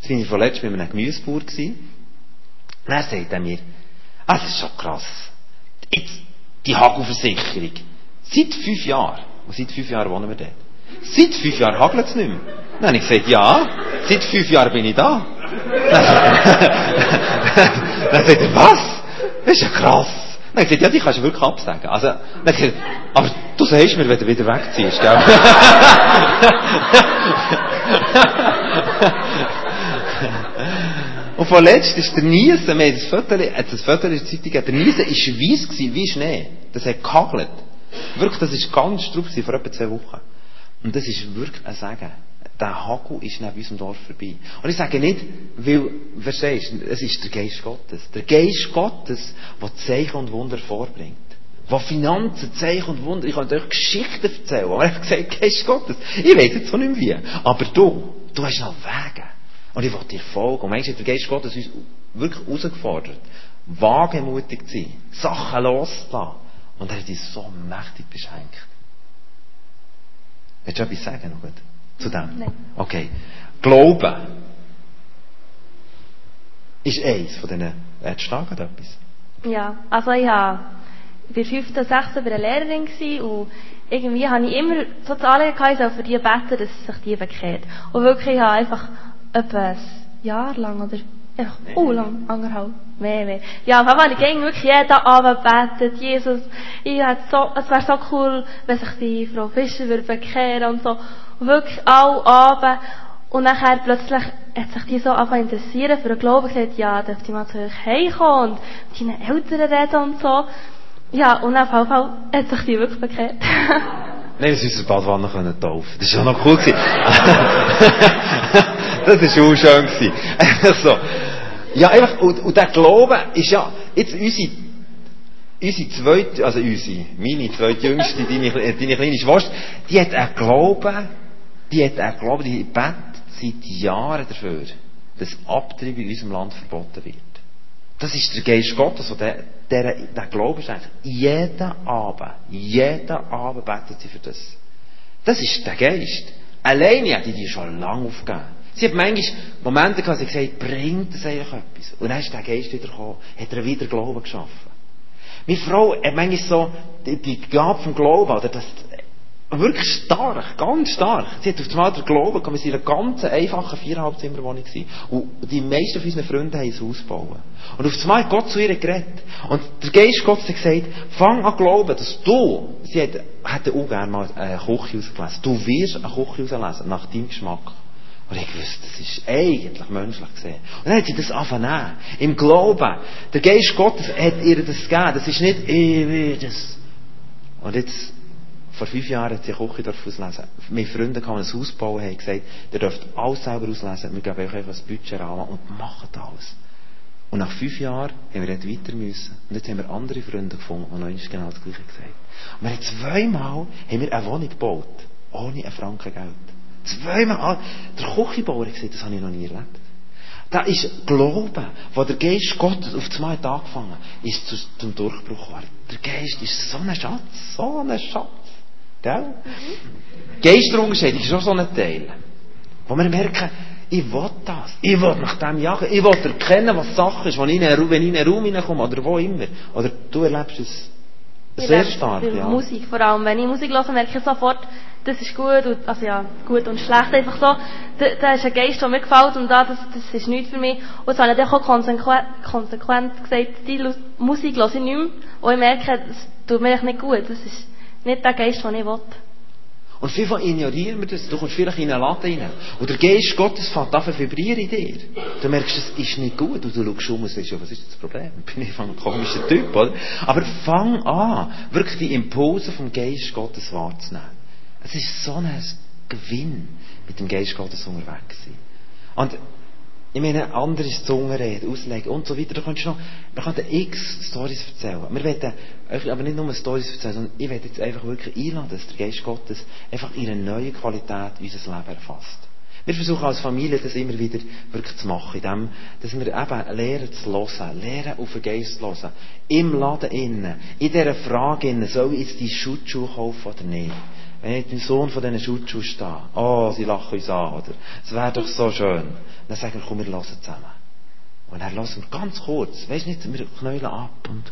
Jetzt war ich vorletzt mit einem Gemüsebauer. Gewesen. Er sagt er mir, ah, das ist schon krass. Jetzt, die Hagelversicherung. Seit fünf Jahren, und seit fünf Jahren wohnen wir dort. Seit fünf Jahren hagelt es nicht mehr. Dann habe ich gesagt, ja, seit fünf Jahren bin ich da. Dann sagt er, was? Das ist ja krass. Dann habe ich gesagt, ja, die kannst du wirklich absagen. Also, dann gesagt, aber du sagst mir, wenn du wieder wegziehst, gell? Und vorletzt ist der Niesen, wir haben das Foto, das Foto in der Zeitung, der Niesen war weiss gewesen, wie Schnee. Das hat gehagelt. Wirklich, das war ganz strupp vor etwa zwei Wochen. Und das ist wirklich ein Sagen. Der Hagel ist neben unserem Dorf vorbei. Und ich sage nicht, weil, verstehst du, es ist der Geist Gottes. Der Geist Gottes, der Zeichen und Wunder vorbringt. Der Finanzen, Zeichen und Wunder, ich könnte euch Geschichten erzählen, aber ich habe gesagt, Geist Gottes. Ich weiß jetzt auch nicht mehr wie. Aber du, du hast noch Wege. Und ich will dir folgen. Und manchmal hat der Geist Gottes uns wirklich herausgefordert, wagemutig zu sein, Sachen loszulassen. Und er hat uns so mächtig beschenkt. Willst du etwas sagen noch gut? Zu dem? Nein. Okay. Glauben ist eins von diesen Wertstagen etwas. Ja, also ich war bei 5. und 6. bei einer Lehrerin gewesen und irgendwie habe ich immer so Anliegen gehabt, ich soll für die beten, dass sich die bekehrt. Und wirklich, ich habe einfach etwa ein Jahr lang oder einfach oh lang, anderthalb, mehr, mehr. Ja, auf einmal, ich ging wirklich jeden Abend beten, Jesus, ich hätte so, es wäre so cool, wenn sich die Frau Fischer würde bekehren und so. Wirklich alle Abend. Und nachher plötzlich hat sich die so angefangen zu interessieren für den Glauben, gesagt, ja, dürfte ich mal zu euch heimkommen und mit deinen Eltern reden und so. Ja, und auf jeden Fall hat sich die wirklich bekehrt. Nein, das ist unser Badwanne können taufen. Das war auch noch cool. gewesen. Das war auch schön. so. Ja, einfach, und, und der Glaube ist ja, jetzt unsere, unsere zweite, also unsere, meine zweitjüngste, deine, äh, deine kleine Schwester, die hat einen Glauben, die hat einen Glauben, die betet seit Jahren dafür, dass Abtreibung in unserem Land verboten wird. Das ist der Geist Gottes, und der, der, der Glaube ist eigentlich, jeden Abend, jeden Abend betet sie für das. Das ist der Geist. Alleine hat die die schon lange aufgegeben. Sie hat manchmal Momente gehabt, sie gesagt, bringt das eigentlich etwas? Und dann ist der Geist wieder gekommen, hat er wieder Glauben geschaffen. Meine Frau hat manchmal so die, die Gabe vom Glauben, oder das, wirklich stark, ganz stark. Sie hat auf einmal den Glauben gehabt, wir sind in einer ganz einfachen Viereinhalbzimmerwohnung gewesen. Und die meisten von unseren Freunden haben Haus gebaut. Und auf einmal hat Gott zu ihr geredet. Und der Geist Gottes hat gesagt, fang an glauben, dass du, sie hat, hätte auch gerne mal eine Küche ausgelesen, du wirst eine Küche auslesen, nach deinem Geschmack. Und ich wusste, das ist eigentlich menschlich gesehen. Und dann hat sie das angefangen. Im Glauben. Der Geist Gottes hat ihr das gegeben. Das ist nicht, ich will das. Und jetzt, vor fünf Jahren hat sie eine Küche auslesen. Meine Freunde kamen ein Haus bauen und haben gesagt, ihr dürft alles selber auslesen. Wir geben euch einfach ein Budget an und machen alles. Und nach fünf Jahren haben wir dort weiter müssen. Und jetzt haben wir andere Freunde gefunden, die noch genau das Gleiche gesagt haben. Und wir haben zweimal eine Wohnung gebaut. Ohne einen Franken Geld. Zweimal. Der Küchenbauer hat gesagt, das habe ich noch nie erlebt. Da ist Glauben, wo der Geist Gottes auf zwei Tage angefangen ist zu, zum Durchbruch geworden. Der Geist ist so ein Schatz, so ein Schatz. Gell? Mhm. Geisterunterscheidung ist auch so ein Teil. Wo wir merken, ich will das. Ich will nach dem jagen. Ich will erkennen, was Sache ist, wenn ich in einen Raum hineinkomme oder wo immer. Oder du erlebst es sehr stark. Ja. Musik vor allem. Wenn ich Musik höre, merke ich sofort, das ist gut, und, also ja, gut und schlecht, einfach so, da, da ist ein Geist, der mir gefällt, und da, das, das ist nichts für mich. Und jetzt habe ich auch konsequent, konsequent gesagt, die Musik höre ich nicht mehr, und ich merke, das tut mir nicht gut, das ist nicht der Geist, den ich will. Und vielfach ignorieren wir das. Du kommst vielleicht in eine Latte rein. Und der Geist Gottes fängt an zu vibrieren in dir. Du merkst, es ist nicht gut. Und du schaust um und sagst, ja, was ist das Problem? Bin ich ein komischer Typ, oder? Aber fang an, wirklich die Impulse vom Geist Gottes wahrzunehmen. Es ist so ein Gewinn, mit dem Geist Gottes unterwegs zu sein. Und ich meine, anderes Zungenreden, auslegen und so weiter. Da kannst du noch, wir könnten x Stories erzählen. Wir euch aber nicht nur Stories erzählen, sondern ich werde jetzt einfach wirklich einladen, dass der Geist Gottes einfach in eine neue Qualität unser Leben erfasst. Wir versuchen als Familie das immer wieder wirklich zu machen, indem, dass wir eben lernen zu hören, lernen auf den Geist zu hören. Im Laden innen, in dieser Frage innen, soll ich jetzt die Schutzschuhe kaufen oder nicht? Wenn ich den Sohn von diesen Schutzschuhen stehe, oh, sie lachen uns an, oder? Es wäre doch so schön. Dann sagen wir, komm, wir hören zusammen. Und dann hören wir ganz kurz, weisst nicht, wir knäulen ab und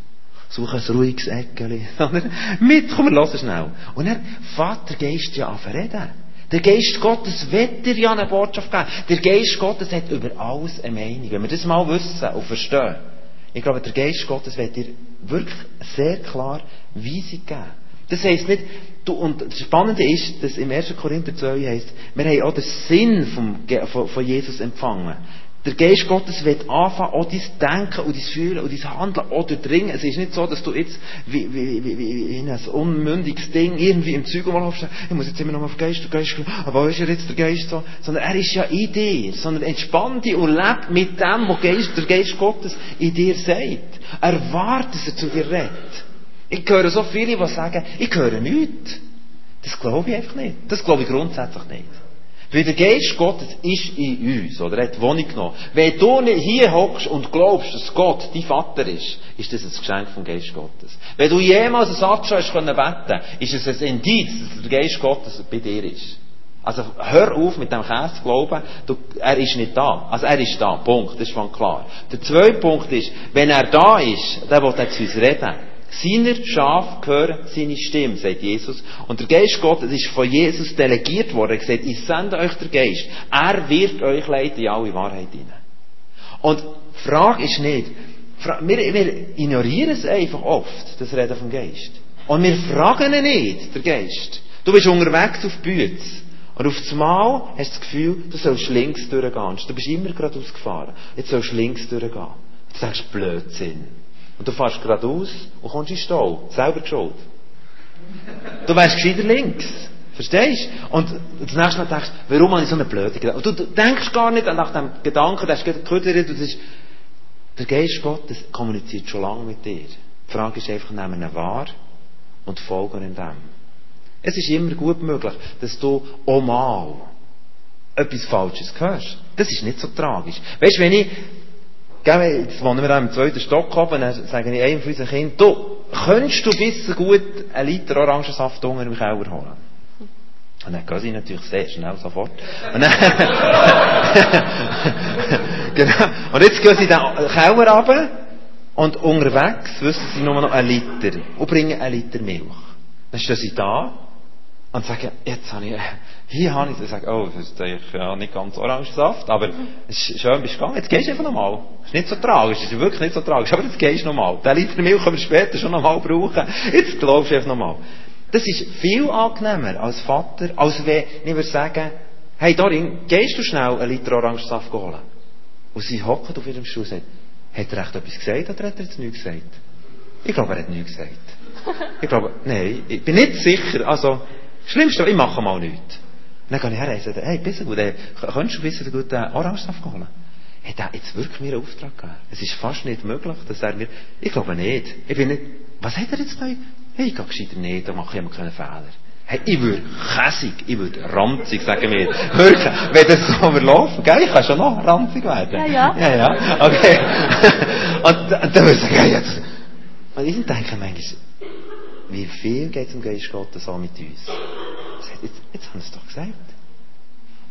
suchen ein ruhiges Eckchen, sondern mit, komm, wir hören schnell. Und dann der Geist ja an reden. Der Geist Gottes wird dir ja eine Botschaft geben. Der Geist Gottes hat über alles eine Meinung. Wenn wir das mal wissen und verstehen, ich glaube, der Geist Gottes wird dir wirklich sehr klar Weisung geben. Das heisst nicht, du, und das Spannende ist, dass im 1. Korinther 2 heisst, wir haben auch den Sinn vom, von, von Jesus empfangen. Der Geist Gottes wird anfangen, auch dein Denken und dein Fühlen und dein Handeln auch durchdringen. Es ist nicht so, dass du jetzt wie, wie, wie, wie in ein unmündiges Ding irgendwie im Zeug umlaufst, ich muss jetzt immer noch auf den Geist, der Geist, aber wo ist ja jetzt der Geist so? Sondern er ist ja in dir. Sondern entspann dich und leb mit dem, was der Geist Gottes in dir sagt. Erwarte, dass er zu dir redet. Ich höre so viele, die sagen, ich höre nichts. Das glaube ich einfach nicht. Das glaube ich grundsätzlich nicht. Weil der Geist Gottes ist in uns, oder er hat Wohnung genommen. Wenn du nicht hier hockst und glaubst, dass Gott dein Vater ist, ist das ein Geschenk vom Geist Gottes. Wenn du jemals einen Satz schon hast können beten, ist es ein Indiz, dass der Geist Gottes bei dir ist. Also hör auf mit dem Käse zu glauben, du, er ist nicht da. Also er ist da, Punkt, das ist schon klar. Der zweite Punkt ist, wenn er da ist, dann will er zu uns reden. Seiner Schaf gehören seine Stimme, sagt Jesus. Und der Geist Gottes ist von Jesus delegiert worden. Er gesagt, ich sende euch den Geist. Er wird euch leiten in alle Wahrheit hinein. Und die Frage ist nicht, wir, wir ignorieren es einfach oft, das Reden vom Geist. Und wir fragen ihn nicht, der Geist. Du bist unterwegs auf Bütz. Und auf das Mal hast du das Gefühl, du sollst links durchgehen. Du bist immer geradeaus gefahren. Jetzt sollst du links durchgehen. Du sagst Blödsinn. Und du fährst geradeaus und kommst in den Stau. Selber geschuld. Du wärst gescheiter links. Verstehst du? Und das nächste Mal denkst du, warum habe ich so eine blöde Gedanke? Und du denkst gar nicht nach dem Gedanken, der ist gehört, du sagst, der Geist Gottes kommuniziert schon lange mit dir. Die Frage ist einfach, nehmen ihn wahr und folgen in dem. Es ist immer gut möglich, dass du auch mal etwas Falsches hörst. Das ist nicht so tragisch. Weißt du, wenn ich Jetzt wohnen wir auch im zweiten Stock oben, dann sage ich einem von unseren Kindern, du, könntest du bis gut einen Liter Orangensaft unter im Keller holen? Und dann gehen sie natürlich sehr schnell sofort. Und dann, genau. Und jetzt gehen sie den Keller runter und unterwegs wissen sie nur noch einen Liter und bringen einen Liter Milch. Dann stehen sie da und sagen, jetzt habe ich, hier habe ich, ich sage, oh, das ist eigentlich ja, nicht ganz Orangensaft, aber es ist schön, bist du gegangen, jetzt gehst du einfach nochmal. Ist nicht so tragisch, ist wirklich nicht so tragisch, aber jetzt gehst du nochmal. Den Liter Milch können wir später schon nochmal brauchen. Jetzt glaubst du einfach nochmal. Das ist viel angenehmer als Vater, als wenn ich würde sagen, hey Dorin, gehst du schnell einen Liter Orangensaft holen? Und sie hocken auf ihrem Stuhl und sagen, hat er echt etwas gesagt oder hat er jetzt nichts gesagt? Ich glaube, er hat nichts gesagt. Ich glaube, nein, ich bin nicht sicher, also, Schlimmste, ich mache mal nichts. dann gehe ich her und sage, hey, bist du gut, äh, könntest du bisschen gut den Orangensaft holen? Hat er jetzt wirklich mir einen Auftrag gegeben? Es ist fast nicht möglich, dass er mir, ich glaube nicht. Ich bin nicht, was hat er jetzt da? Hey, ich gehe gescheiter nicht, da mache ich immer keinen Fehler. Hey, ich würde käsig, ich würde ranzig, sagen wir. Wirklich, wenn das so überlaufen, gell? Ich kann schon noch ranzig werden. Ja, ja. Ja, ja, okay. und dann würde ich sagen, ja, jetzt. Und ich denke manchmal, wie viel geht es um Geist Gottes an mit uns? Jetzt, jetzt haben sie es doch gesagt.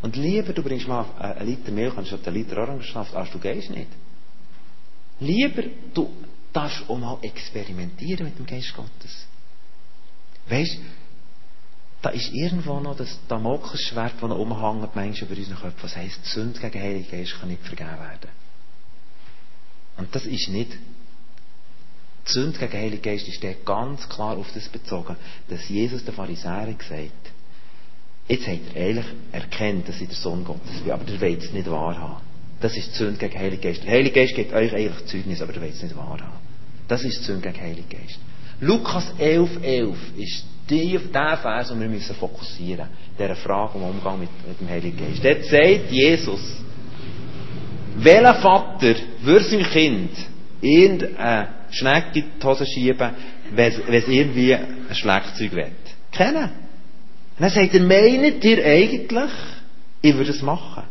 Und lieber, du bringst mal einen Liter Milch anstatt einen Liter Orangensaft, als du gehst nicht. Lieber, du darfst auch mal experimentieren mit dem Geist Gottes. Weißt da ist irgendwo noch das Damoklesschwert, das noch umhängt, manchmal über unseren Köpfen, was heisst, die Sünde gegen Heiligen Geist kann nicht vergeben werden. Und das ist nicht Sünde gegen den Heiligen Geist ist der ganz klar auf das bezogen, dass Jesus den Pharisäern gesagt jetzt habt ihr eigentlich erkennt, dass ich der Sohn Gottes bin, aber ihr wollt es nicht wahrhaben. Das ist die Sünde gegen den Heiligen Geist. Der Heilige Geist gibt euch eigentlich Zeugnis, aber ihr wollt es nicht wahrhaben. Das ist die Sünde gegen den Heiligen Geist. Lukas 11, 11 ist die, der Vers, den wir fokussieren müssen. Dieser Frage um Umgang mit, mit dem Heiligen Geist. Dort sagt Jesus, welcher Vater würde seinem Kind irgendeine Schnecke in die Hose schieben, wenn es irgendwie ein Schlagzeug will? Kennen? Und dann sagt er, meint ihr eigentlich, ich würde es machen?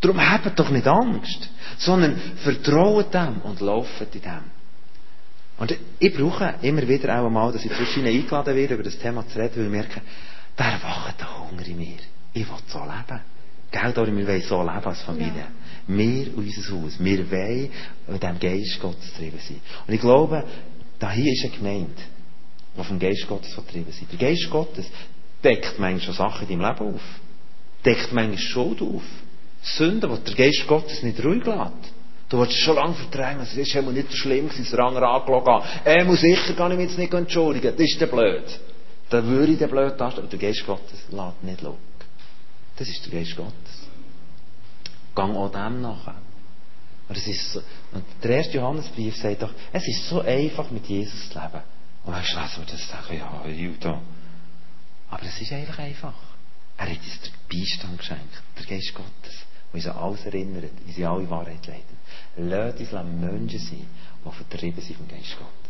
Darum habt doch nicht Angst, sondern vertraut dem und lauft in dem. Und ich brauche immer wieder auch einmal, dass ich zwischen ihnen eingeladen werde, über das Thema zu reden, weil ich merke, da erwacht der Hunger in mir. Ich will so leben. Gell, Dori, wir wollen so leben als Familie. Ja. Wir und unser Haus. Wir wollen mit dem Geist Gottes getrieben sein. Und ich glaube, da hier ist eine Gemeinde, die vom Geist Gottes getrieben sind. Der Geist Gottes deckt manchmal schon Sachen in deinem Leben auf. Deckt manchmal Schuld auf. Sünden, die der Geist Gottes nicht ruhig lässt. Du wolltest schon lange verdrängen, es ist immer nicht so schlimm gewesen, dass der andere angelogen. Er muss sicher gar nicht, nicht entschuldigen, das ist der blöd. Dann würde ich den blöd darstellen, aber der Geist Gottes lässt nicht schauen. Das ist der Geist Gottes. Gang auch dem nachher. Und, es ist so, und der erste Johannesbrief sagt doch, es ist so einfach, mit Jesus zu leben. Und dann lesen wir das sagen, ja, Judah. Aber es ist eigentlich einfach. Er hat uns den Beistand geschenkt, der Geist Gottes, der uns an alles erinnert, uns in alle Wahrheit leitet. Lass uns Menschen sein, die vertrieben sind vom Geist Gottes.